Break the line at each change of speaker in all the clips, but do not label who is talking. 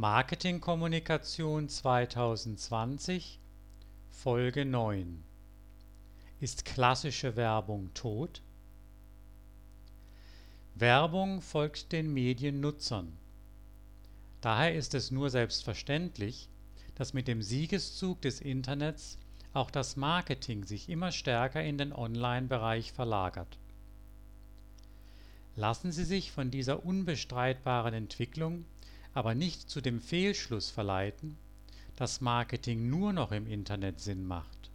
Marketingkommunikation 2020 Folge 9 Ist klassische Werbung tot? Werbung folgt den Mediennutzern. Daher ist es nur selbstverständlich, dass mit dem Siegeszug des Internets auch das Marketing sich immer stärker in den Online-Bereich verlagert. Lassen Sie sich von dieser unbestreitbaren Entwicklung aber nicht zu dem Fehlschluss verleiten, dass Marketing nur noch im Internet Sinn macht.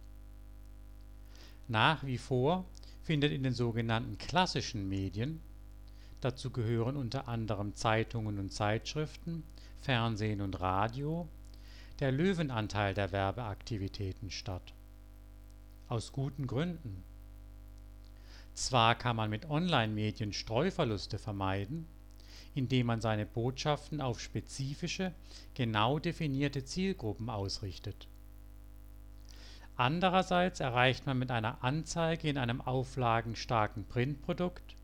Nach wie vor findet in den sogenannten klassischen Medien dazu gehören unter anderem Zeitungen und Zeitschriften, Fernsehen und Radio der Löwenanteil der Werbeaktivitäten statt. Aus guten Gründen. Zwar kann man mit Online-Medien Streuverluste vermeiden indem man seine Botschaften auf spezifische, genau definierte Zielgruppen ausrichtet. Andererseits erreicht man mit einer Anzeige in einem auflagenstarken Printprodukt,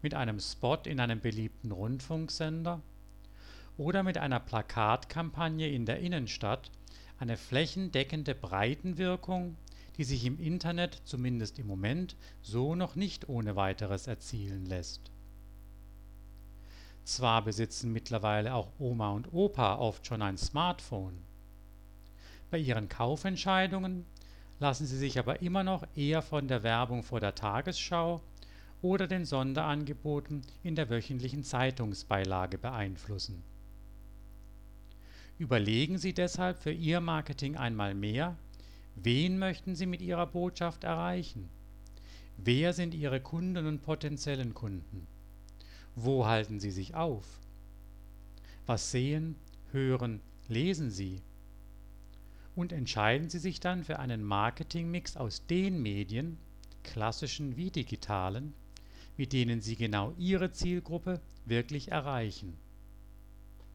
mit einem Spot in einem beliebten Rundfunksender oder mit einer Plakatkampagne in der Innenstadt eine flächendeckende Breitenwirkung, die sich im Internet zumindest im Moment so noch nicht ohne weiteres erzielen lässt zwar besitzen mittlerweile auch Oma und Opa oft schon ein Smartphone. Bei ihren Kaufentscheidungen lassen sie sich aber immer noch eher von der Werbung vor der Tagesschau oder den Sonderangeboten in der wöchentlichen Zeitungsbeilage beeinflussen. Überlegen Sie deshalb für Ihr Marketing einmal mehr, wen möchten Sie mit Ihrer Botschaft erreichen? Wer sind Ihre Kunden und potenziellen Kunden? Wo halten Sie sich auf? Was sehen, hören, lesen Sie? Und entscheiden Sie sich dann für einen Marketingmix aus den Medien, klassischen wie digitalen, mit denen Sie genau Ihre Zielgruppe wirklich erreichen